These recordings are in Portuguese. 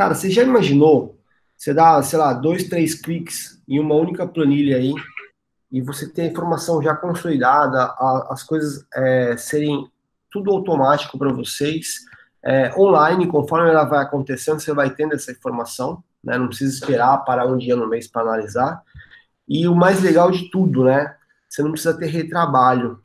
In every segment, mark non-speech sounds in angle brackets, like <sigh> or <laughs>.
Cara, você já imaginou? Você dá, sei lá, dois, três cliques em uma única planilha aí e você tem a informação já consolidada, a, as coisas é, serem tudo automático para vocês, é, online, conforme ela vai acontecendo, você vai tendo essa informação, né? Não precisa esperar parar um dia no mês para analisar. E o mais legal de tudo, né? Você não precisa ter retrabalho.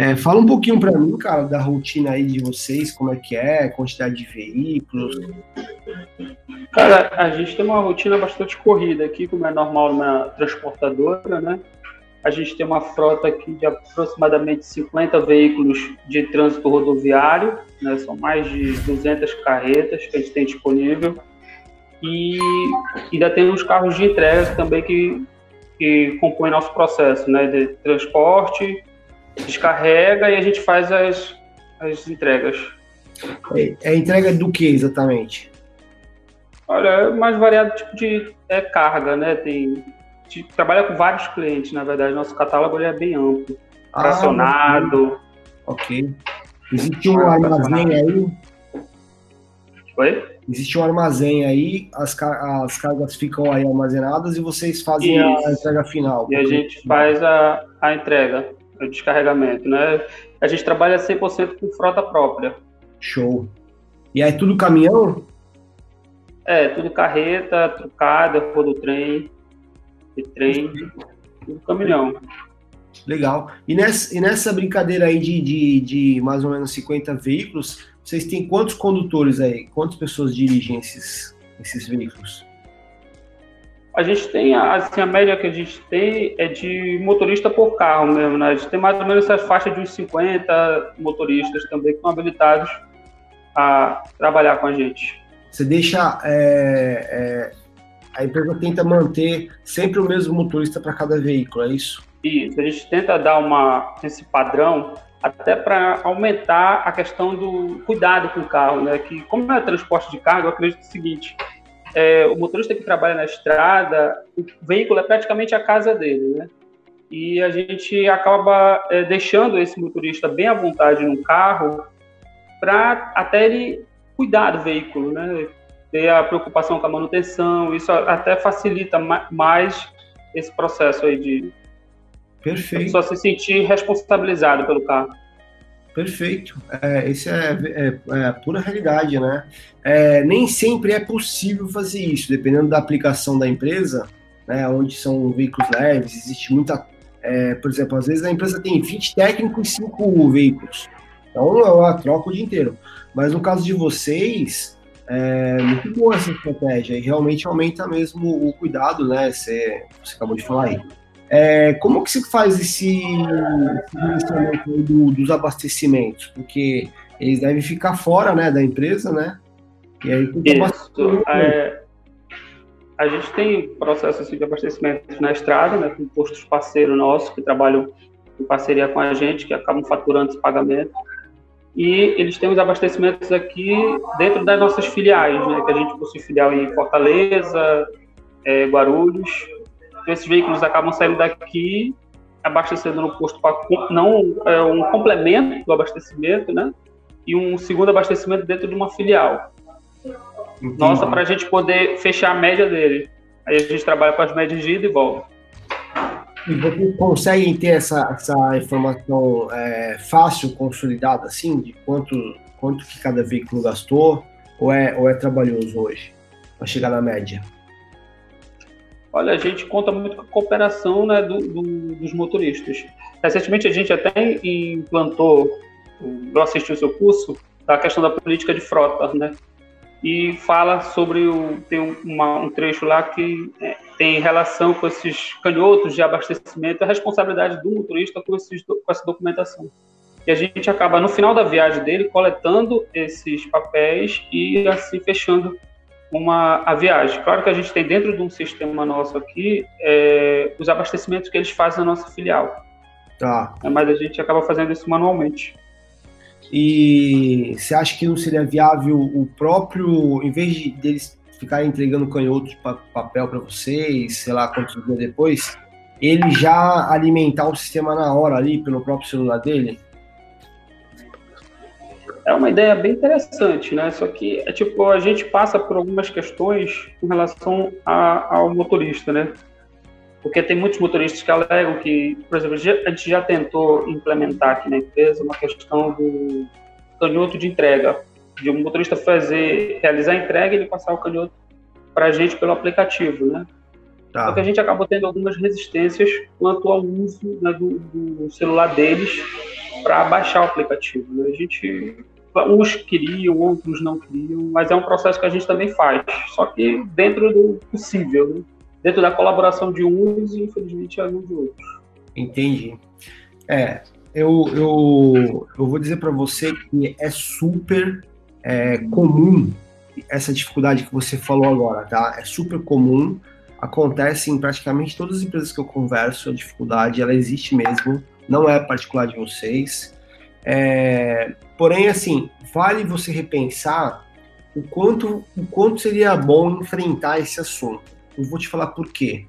É, fala um pouquinho para mim, cara, da rotina aí de vocês, como é que é, quantidade de veículos. Cara, a gente tem uma rotina bastante corrida aqui, como é normal na transportadora, né? A gente tem uma frota aqui de aproximadamente 50 veículos de trânsito rodoviário, né? São mais de 200 carretas que a gente tem disponível. E ainda tem uns carros de entrega também que, que compõem nosso processo, né? De transporte descarrega e a gente faz as, as entregas. É, é entrega do que exatamente? Olha, é mais variado tipo de é, carga, né? Tem, trabalha com vários clientes, na verdade. Nosso catálogo é bem amplo. Ah, fracionado. Ok. Existe um armazém aí? Oi? Existe um armazém aí, as, as cargas ficam aí armazenadas e vocês fazem Isso. a entrega final. E a gente faz a, a entrega o descarregamento, né? A gente trabalha 100% com frota própria. Show. E aí tudo caminhão? É, tudo carreta, trucada, trem, de trem, tudo caminhão. Legal. E nessa, e nessa brincadeira aí de, de, de mais ou menos 50 veículos, vocês têm quantos condutores aí? Quantas pessoas dirigem esses, esses veículos? A gente tem, assim, a média que a gente tem é de motorista por carro mesmo, né? A gente tem mais ou menos essa faixa de uns 50 motoristas também que estão habilitados a trabalhar com a gente. Você deixa. É, é, a empresa tenta manter sempre o mesmo motorista para cada veículo, é isso? Isso, a gente tenta dar uma, esse padrão até para aumentar a questão do cuidado com o carro, né? Que como é transporte de carga, eu acredito o seguinte: é, o motorista que trabalha na estrada, o veículo é praticamente a casa dele, né? E a gente acaba é, deixando esse motorista bem à vontade no carro para até ele cuidar do veículo, né? Ter a preocupação com a manutenção, isso até facilita mais esse processo aí de Perfeito. pessoa se sentir responsabilizado pelo carro. Perfeito. É, é, é, é, a pura realidade, né? É, nem sempre é possível fazer isso, dependendo da aplicação da empresa, né, onde são veículos leves, existe muita. É, por exemplo, às vezes a empresa tem 20 técnicos e 5 veículos. Então ela troca o dia inteiro. Mas no caso de vocês, é muito boa essa estratégia e realmente aumenta mesmo o cuidado, né? Você, você acabou de falar aí. É, como que se faz esse, esse do, dos abastecimentos? Porque eles devem ficar fora né, da empresa, né? E aí Isso, é, a gente tem processo assim, de abastecimento na estrada, né, com postos parceiros nossos que trabalham em parceria com a gente, que acabam faturando esse pagamento. E eles têm os abastecimentos aqui dentro das nossas filiais, né, que a gente possui filial em Fortaleza, é, Guarulhos, esses veículos acabam saindo daqui, abastecendo no posto para não é um complemento do abastecimento, né? E um segundo abastecimento dentro de uma filial. Entendi. Nossa, para a gente poder fechar a média dele. Aí a gente trabalha com as médias de ida e volta. E vocês conseguem ter essa, essa informação é, fácil, consolidada, assim, de quanto, quanto que cada veículo gastou? Ou é, ou é trabalhoso hoje para chegar na média? Olha, a gente conta muito com a cooperação né, do, do, dos motoristas. Recentemente a gente até implantou, eu assisti o seu curso, a questão da política de frota, né? E fala sobre o. Tem uma, um trecho lá que é, tem relação com esses canhotos de abastecimento, a responsabilidade do motorista com, esses, com essa documentação. E a gente acaba, no final da viagem dele, coletando esses papéis e assim fechando uma a viagem. Claro que a gente tem dentro de um sistema nosso aqui é, os abastecimentos que eles fazem na nossa filial. Tá. É, mas a gente acaba fazendo isso manualmente. E você acha que não seria viável o próprio, em vez de deles ficar entregando canhoto de papel para vocês, sei lá quantos dias depois, ele já alimentar o sistema na hora ali pelo próprio celular dele? É uma ideia bem interessante, né? Só que é tipo a gente passa por algumas questões com relação a, ao motorista, né? Porque tem muitos motoristas que alegam que, por exemplo, a gente já tentou implementar aqui na empresa uma questão do canhoto de entrega, de um motorista fazer, realizar a entrega e ele passar o canhoto para a gente pelo aplicativo, né? Tá. Só que a gente acabou tendo algumas resistências quanto ao uso né, do, do, celular deles para baixar o aplicativo. Né? A gente, uns queriam, outros não queriam, mas é um processo que a gente também faz, só que dentro do possível, né? dentro da colaboração de uns e infelizmente a de outros. Entendi. É, eu, eu, eu vou dizer para você que é super é, comum essa dificuldade que você falou agora, tá? É super comum, acontece em praticamente todas as empresas que eu converso, a dificuldade, ela existe mesmo, não é particular de vocês. É, porém, assim, vale você repensar o quanto, o quanto seria bom enfrentar esse assunto. Eu vou te falar por quê.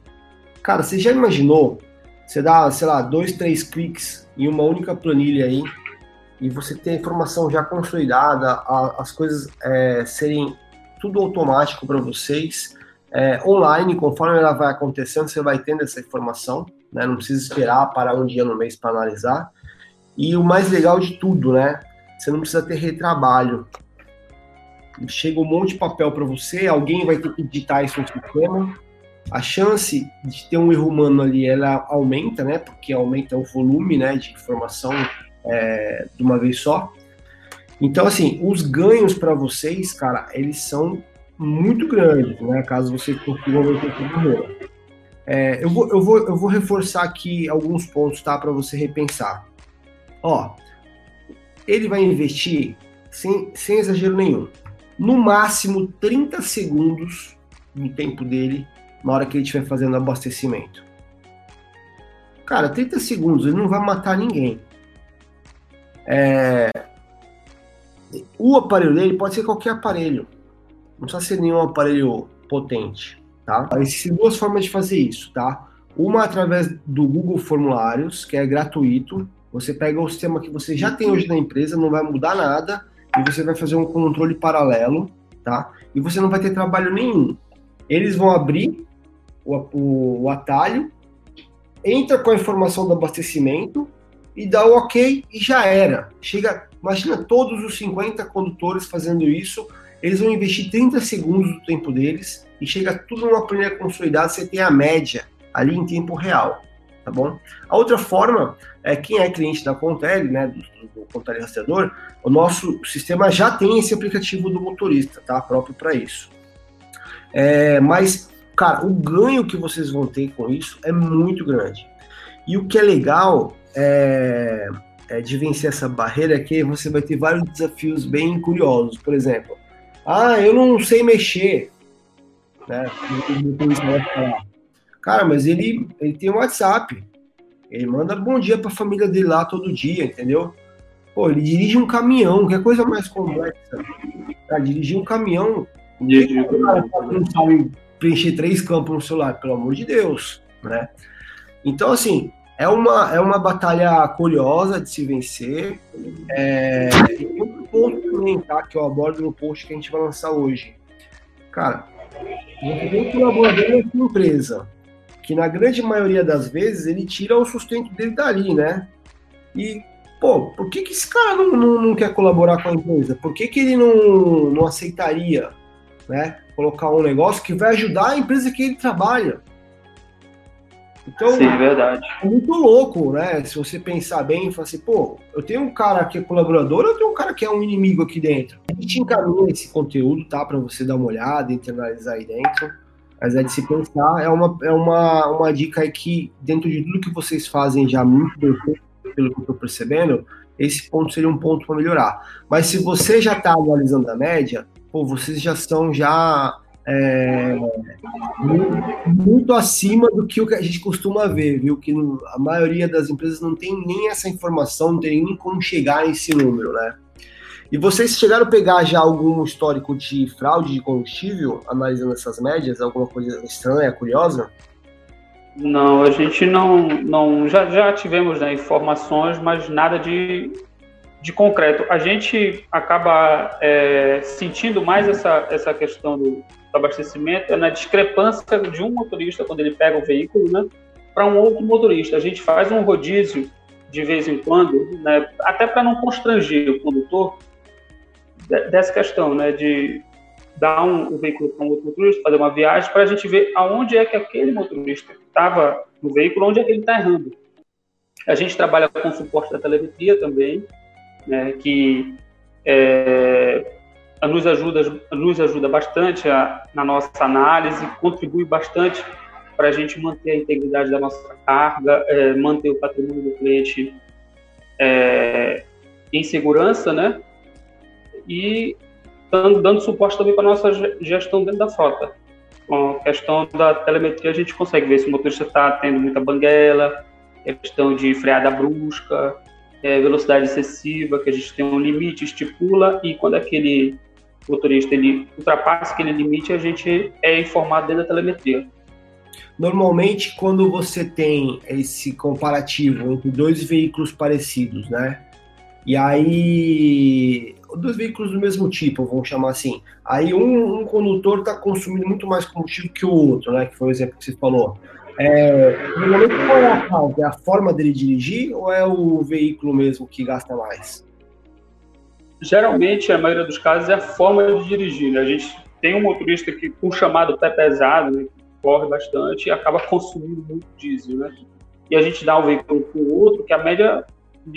Cara, você já imaginou? Você dá, sei lá, dois, três cliques em uma única planilha aí e você ter a informação já consolidada, a, as coisas é, serem tudo automático para vocês, é, online, conforme ela vai acontecendo, você vai tendo essa informação, né? Não precisa esperar parar um dia no mês para analisar. E o mais legal de tudo, né? Você não precisa ter retrabalho. Chega um monte de papel para você, alguém vai ter que editar isso no sistema. A chance de ter um erro humano ali, ela aumenta, né? Porque aumenta o volume, né, de informação é, de uma vez só. Então, assim, os ganhos para vocês, cara, eles são muito grandes, né? Caso você consiga ver o é, eu, vou, eu, vou, eu vou reforçar aqui alguns pontos, tá? Para você repensar. Ó, ele vai investir, sem, sem exagero nenhum, no máximo 30 segundos no tempo dele na hora que ele estiver fazendo abastecimento. Cara, 30 segundos, ele não vai matar ninguém. É... O aparelho dele pode ser qualquer aparelho. Não precisa ser nenhum aparelho potente, tá? Existem duas formas de fazer isso, tá? Uma através do Google Formulários, que é gratuito. Você pega o sistema que você já tem hoje na empresa, não vai mudar nada, e você vai fazer um controle paralelo, tá? E você não vai ter trabalho nenhum. Eles vão abrir o, o, o atalho, entra com a informação do abastecimento, e dá o ok e já era. Chega, imagina todos os 50 condutores fazendo isso, eles vão investir 30 segundos do tempo deles e chega tudo numa planilha consolidada, você tem a média ali em tempo real, tá bom? A outra forma é quem é cliente da Contele, né, do, do Contele Rastreador, o nosso sistema já tem esse aplicativo do motorista, tá? Próprio para isso. É, mas, cara, o ganho que vocês vão ter com isso é muito grande. E o que é legal é, é, de vencer essa barreira é que você vai ter vários desafios bem curiosos. Por exemplo, ah, eu não sei mexer. Né? Cara, mas ele, ele tem um WhatsApp. Ele manda bom dia para a família dele lá todo dia, entendeu? Pô, ele dirige um caminhão, que é coisa mais complexa. Cara, dirigir um caminhão. Dirigir um preencher três campos no celular, pelo amor de Deus, né? Então, assim, é uma, é uma batalha curiosa de se vencer. É, e tem um ponto também, tá, que eu abordo no post que a gente vai lançar hoje. Cara, você tem um colaborador na empresa, que na grande maioria das vezes ele tira o sustento dele dali, né? E, pô, por que, que esse cara não, não, não quer colaborar com a empresa? Por que, que ele não, não aceitaria, né? Colocar um negócio que vai ajudar a empresa que ele trabalha? Então, Sim, verdade. é muito louco, né? Se você pensar bem e falar assim, pô, eu tenho um cara que é colaborador, eu tenho um cara que é um inimigo aqui dentro. A gente encaminha esse conteúdo, tá? Para você dar uma olhada, internalizar aí dentro. Mas é de se pensar, é uma, é uma, uma dica aí que, dentro de tudo que vocês fazem já muito bem pelo que eu tô percebendo, esse ponto seria um ponto para melhorar. Mas se você já está analisando a média, pô, vocês já são já é, muito, acima do que a gente costuma ver, viu? Que a maioria das empresas não tem nem essa informação, não tem nem como chegar a esse número, né? E vocês chegaram a pegar já algum histórico de fraude de combustível, analisando essas médias? Alguma coisa estranha, curiosa? Não, a gente não. não já, já tivemos né, informações, mas nada de, de concreto. A gente acaba é, sentindo mais essa, essa questão do, do abastecimento é na discrepância de um motorista quando ele pega o veículo né, para um outro motorista. A gente faz um rodízio de vez em quando, né, até para não constranger o condutor dessa questão, né, de dar um, um veículo para um outro motorista, fazer uma viagem, para a gente ver aonde é que aquele motorista estava no veículo, onde é que ele está errando. A gente trabalha com suporte da telemetria também, né, que é, nos, ajuda, nos ajuda bastante a, na nossa análise, contribui bastante para a gente manter a integridade da nossa carga, é, manter o patrimônio do cliente é, em segurança, né? E dando, dando suporte também para a nossa gestão dentro da frota. Com a questão da telemetria, a gente consegue ver se o motorista está tendo muita banguela, questão de freada brusca, é, velocidade excessiva, que a gente tem um limite, estipula, e quando aquele motorista ele ultrapassa aquele limite, a gente é informado dentro da telemetria. Normalmente, quando você tem esse comparativo entre dois veículos parecidos, né? E aí, dois veículos do mesmo tipo, vamos chamar assim. Aí um, um condutor está consumindo muito mais combustível que o outro, né? Que foi o exemplo que você falou. É, normalmente qual é a causa? É a forma dele dirigir ou é o veículo mesmo que gasta mais? Geralmente, a maioria dos casos, é a forma de dirigir. Né? A gente tem um motorista que, com chamado pé pesado, né, corre bastante e acaba consumindo muito diesel, né? E a gente dá um veículo para o outro, que a média,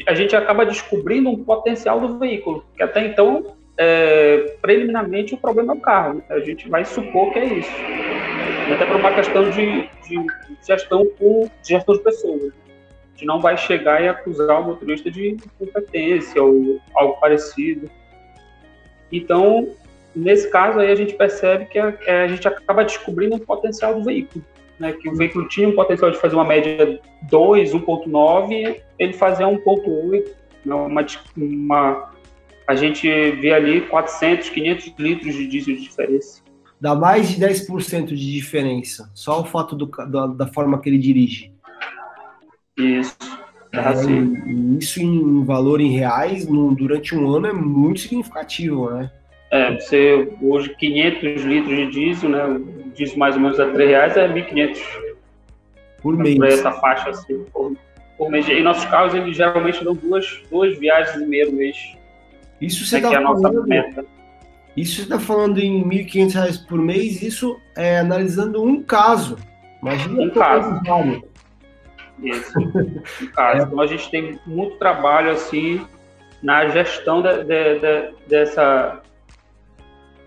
a gente acaba descobrindo um potencial do veículo, que até então, é, preliminarmente, o problema é o carro. Né? A gente vai supor que é isso. Até por uma questão de, de gestão com gestão de pessoas. A gente não vai chegar e acusar o motorista de incompetência ou algo parecido. Então, nesse caso aí a gente percebe que a, é, a gente acaba descobrindo um potencial do veículo. Né, que o veículo tinha um potencial de fazer uma média 2, 1.9, ele fazia 1.8, né, uma, uma, a gente vê ali 400, 500 litros de diesel de diferença. Dá mais de 10% de diferença, só o fato do, da, da forma que ele dirige. Isso. É, assim. Isso em valor em reais, no, durante um ano, é muito significativo, né? É, você hoje 500 litros de diesel, né? Diesel mais ou menos a 3 reais é 1.500 por mês. Por essa faixa assim, por, por mês. E nossos carros eles geralmente dão duas, duas viagens e meio mês. Isso você é, tá é a nossa meta. Isso você está falando em 1.500 reais por mês, isso é analisando um caso. Imagina um caso. Isso, um caso. <laughs> É. Então a gente tem muito trabalho assim na gestão de, de, de, dessa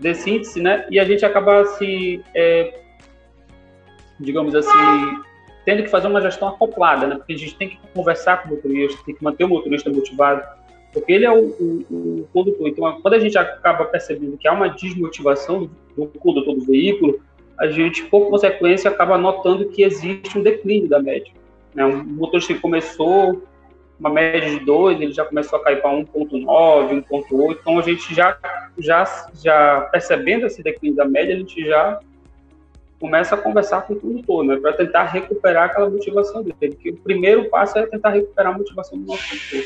desse índice, né? E a gente acaba se, é, digamos assim, tendo que fazer uma gestão acoplada, né? Porque a gente tem que conversar com o motorista, tem que manter o motorista motivado, porque ele é o, o, o condutor. Então, quando a gente acaba percebendo que há uma desmotivação do condutor do veículo, a gente, por consequência, acaba notando que existe um declínio da média. Né? Um motorista que começou uma média de 2, ele já começou a cair para 1.9, 1.8, então a gente já, já, já percebendo esse declínio da média, a gente já começa a conversar com o condutor, né, para tentar recuperar aquela motivação dele, que o primeiro passo é tentar recuperar a motivação do nosso condutor.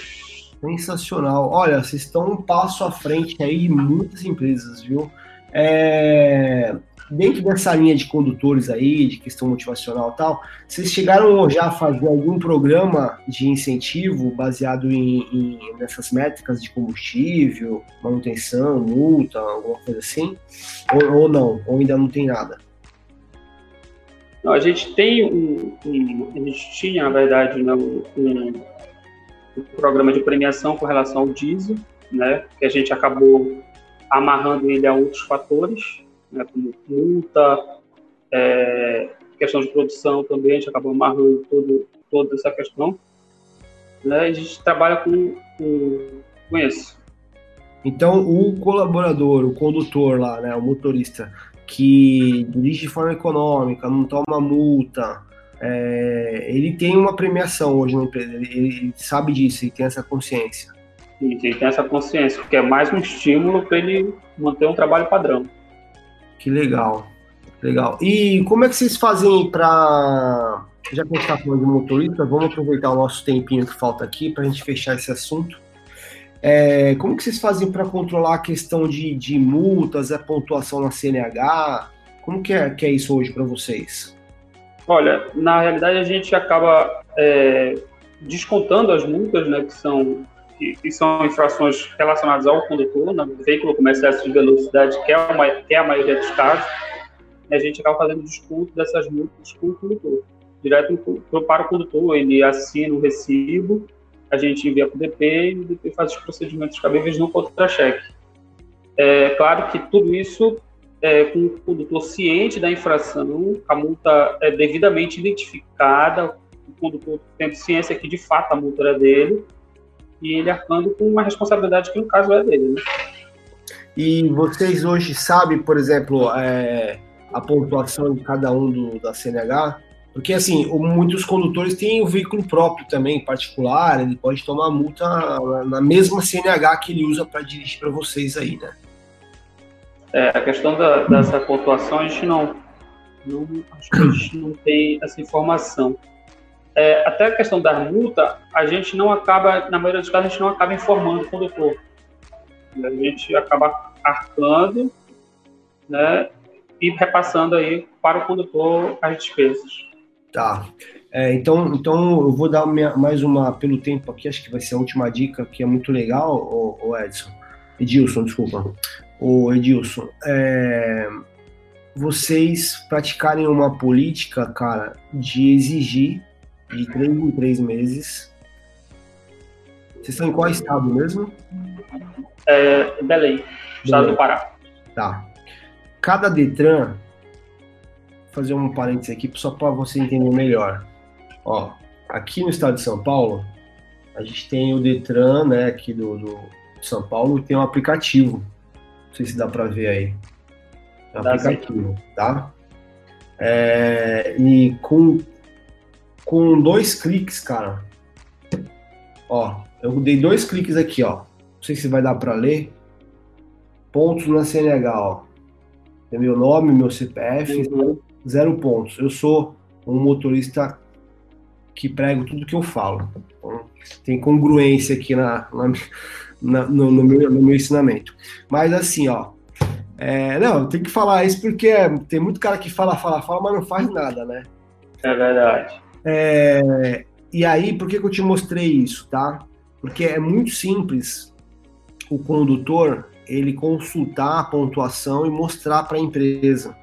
Sensacional. Olha, vocês estão um passo à frente aí de muitas empresas, viu? É dentro dessa linha de condutores aí, de questão motivacional e tal, vocês chegaram já a fazer algum programa de incentivo baseado em, em nessas métricas de combustível, manutenção, multa, alguma coisa assim? Ou, ou não? Ou ainda não tem nada? A gente tem um, um, a gente tinha, na verdade, né, um, um, programa de premiação com relação ao diesel, né, que a gente acabou amarrando ele a outros fatores, né, como multa, é, questão de produção também, a gente acabou amarrando todo, toda essa questão. Né, a gente trabalha com, com, com isso. Então, o colaborador, o condutor lá, né, o motorista, que dirige de forma econômica, não toma multa, é, ele tem uma premiação hoje na empresa, ele, ele, sabe disso, ele tem essa consciência. E ele tem essa consciência, que é mais um estímulo para ele manter um trabalho padrão. Que legal, legal. E como é que vocês fazem para. Já que a gente está falando de motorista, vamos aproveitar o nosso tempinho que falta aqui para a gente fechar esse assunto. É, como que vocês fazem para controlar a questão de, de multas, a pontuação na CNH? Como que é, que é isso hoje para vocês? Olha, na realidade a gente acaba é, descontando as multas, né, que são que, que, são infrações relacionadas ao condutor, né, veículo com excesso de velocidade, que é, uma, que é a maioria dos casos, a gente acaba fazendo desconto dessas multas com o condutor, direto para o condutor, ele assina o recibo a gente envia para o DP e o DP faz os procedimentos cabíveis no contra-cheque. É claro que tudo isso é, com o condutor ciente da infração, a multa é devidamente identificada, o condutor tem ciência que de fato a multa é dele, e ele arcando com uma responsabilidade que no caso é dele. Né? E vocês hoje sabem, por exemplo, é, a pontuação de cada um do, da CNH? Porque, assim, muitos condutores têm o veículo próprio também, particular, ele pode tomar multa na mesma CNH que ele usa para dirigir para vocês aí, né? É, a questão da, dessa pontuação, a gente não, não, a gente não tem essa informação. É, até a questão da multa, a gente não acaba, na maioria dos casos, a gente não acaba informando o condutor. A gente acaba arcando, né, e repassando aí para o condutor as despesas. Tá. É, então, então eu vou dar minha, mais uma pelo tempo aqui, acho que vai ser a última dica, que é muito legal, o, Edson. Edilson, desculpa. O Edilson, é, vocês praticarem uma política, cara, de exigir de três em três meses. Vocês estão em qual estado mesmo? É, Belém, estado Belém. do Pará. Tá. Cada Detran fazer um parênteses aqui só para você entender melhor. Ó, aqui no estado de São Paulo, a gente tem o Detran, né, aqui do, do São Paulo, tem um aplicativo. Não sei se dá para ver aí. É um aplicativo, tá? É, e com, com dois cliques, cara. Ó, eu dei dois cliques aqui, ó. Não sei se vai dar para ler. Pontos na CNH, ó. Tem meu nome, meu CPF, uhum zero pontos. Eu sou um motorista que prego tudo que eu falo. Então, tem congruência aqui na, na, na no, no, meu, no, meu, ensinamento. Mas assim, ó. É, não, tem que falar isso porque tem muito cara que fala, fala, fala, mas não faz nada, né? É verdade. É, e aí, por que, que eu te mostrei isso, tá? Porque é muito simples o condutor ele consultar a pontuação e mostrar para a empresa.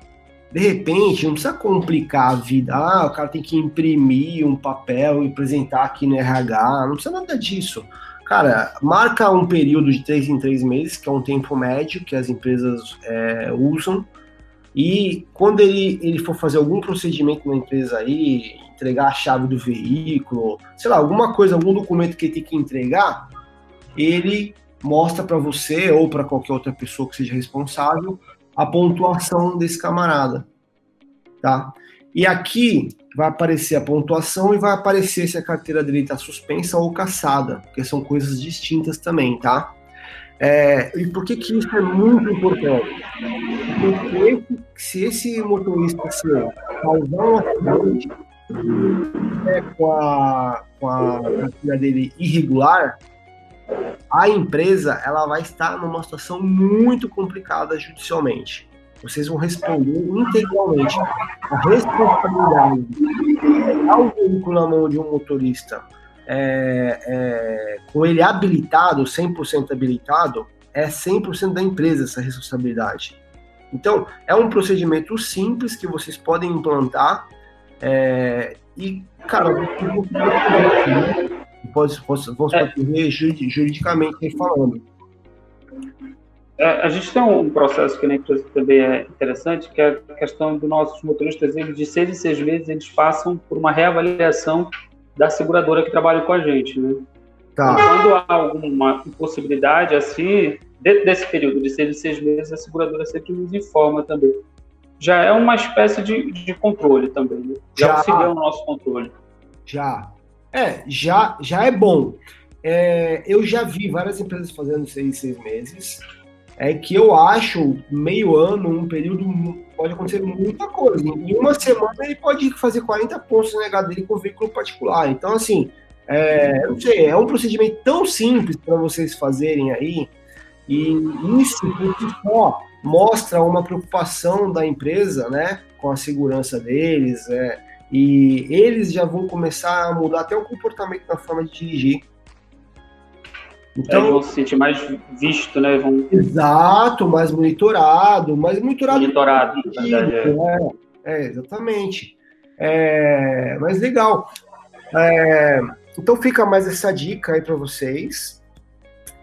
De repente, não precisa complicar a vida. Ah, o cara tem que imprimir um papel e apresentar aqui no RH. Não precisa nada disso. Cara, marca um período de três em três meses, que é um tempo médio que as empresas é, usam. E quando ele, ele for fazer algum procedimento na empresa aí, entregar a chave do veículo, sei lá, alguma coisa, algum documento que ele tem que entregar, ele mostra para você ou para qualquer outra pessoa que seja responsável a pontuação desse camarada, tá? E aqui vai aparecer a pontuação e vai aparecer se a carteira dele está suspensa ou caçada, porque são coisas distintas também, tá? É, e por que, que isso é muito importante? Porque se esse motorista seu causar um acidente é, com, a, com a dele irregular, a empresa ela vai estar numa situação muito complicada judicialmente. Vocês vão responder integralmente. A responsabilidade de dar o veículo na mão de um motorista é, é, com ele habilitado, 100% habilitado, é 100% da empresa essa responsabilidade. Então, é um procedimento simples que vocês podem implantar é, e, cara, pode, pode, vamos é. proteger juridicamente falando. É, a gente tem um processo que na empresa também é interessante, que é a questão dos nossos motoristas, eles de seis em seis meses eles passam por uma reavaliação da seguradora que trabalha com a gente, né? Tá. Então, quando há alguma impossibilidade assim, dentro desse período de seis em seis meses, a seguradora sempre nos informa também. Já é uma espécie de, de controle também, né? Já, já auxilia o nosso controle. Já. É, já, já é bom. é, eu já vi várias empresas fazendo seis, seis meses. É que eu acho meio ano, um período, pode acontecer muita coisa. Em uma semana ele pode fazer 40 pontos no negado dele com veículo particular. Então, assim, é, não sei, é um procedimento tão simples para vocês fazerem aí, e isso por si só mostra uma preocupação da empresa, né, com a segurança deles, é, e eles já vão começar a mudar até o comportamento na forma de dirigir. Então, Eles vão se sentir mais visto, né? Vão... Exato, mais monitorado, mais monitorado. Monitorado, na verdade. É, é exatamente. É, mas legal. É, então fica mais essa dica aí para vocês.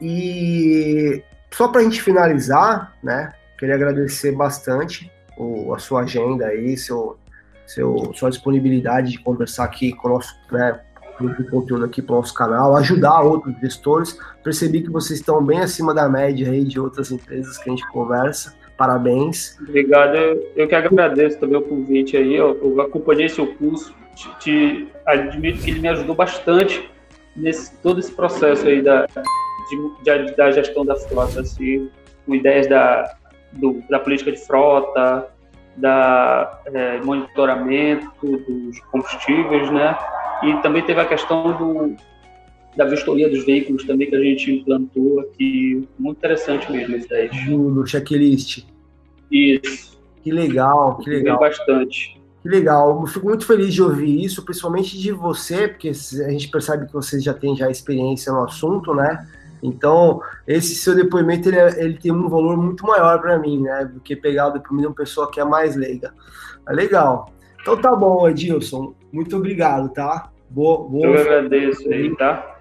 E só para a gente finalizar, né? Queria agradecer bastante o, a sua agenda aí, seu, seu, sua disponibilidade de conversar aqui com o nosso, né, de conteúdo aqui para o nosso canal, ajudar outros gestores. Percebi que vocês estão bem acima da média aí de outras empresas que a gente conversa. Parabéns. Obrigado. Eu que agradeço também o convite aí. Eu, eu acompanhei seu curso. Te, te, admito que ele me ajudou bastante nesse todo esse processo aí da, de, da gestão da frota, assim, com ideias da, do, da política de frota, da é, monitoramento dos combustíveis, né? E também teve a questão do, da vistoria dos veículos também que a gente implantou aqui. Muito interessante mesmo isso daí. Do checklist. Isso. Que legal, que legal. bastante. Que legal. Eu fico muito feliz de ouvir isso, principalmente de você, porque a gente percebe que você já tem já experiência no assunto, né? Então, esse seu depoimento ele, é, ele tem um valor muito maior para mim, né? Do que pegar o depoimento de uma pessoa que é mais leiga. É legal. Então tá bom, Edilson. Muito obrigado, tá? Boa, boa. Eu agradeço aí, tá?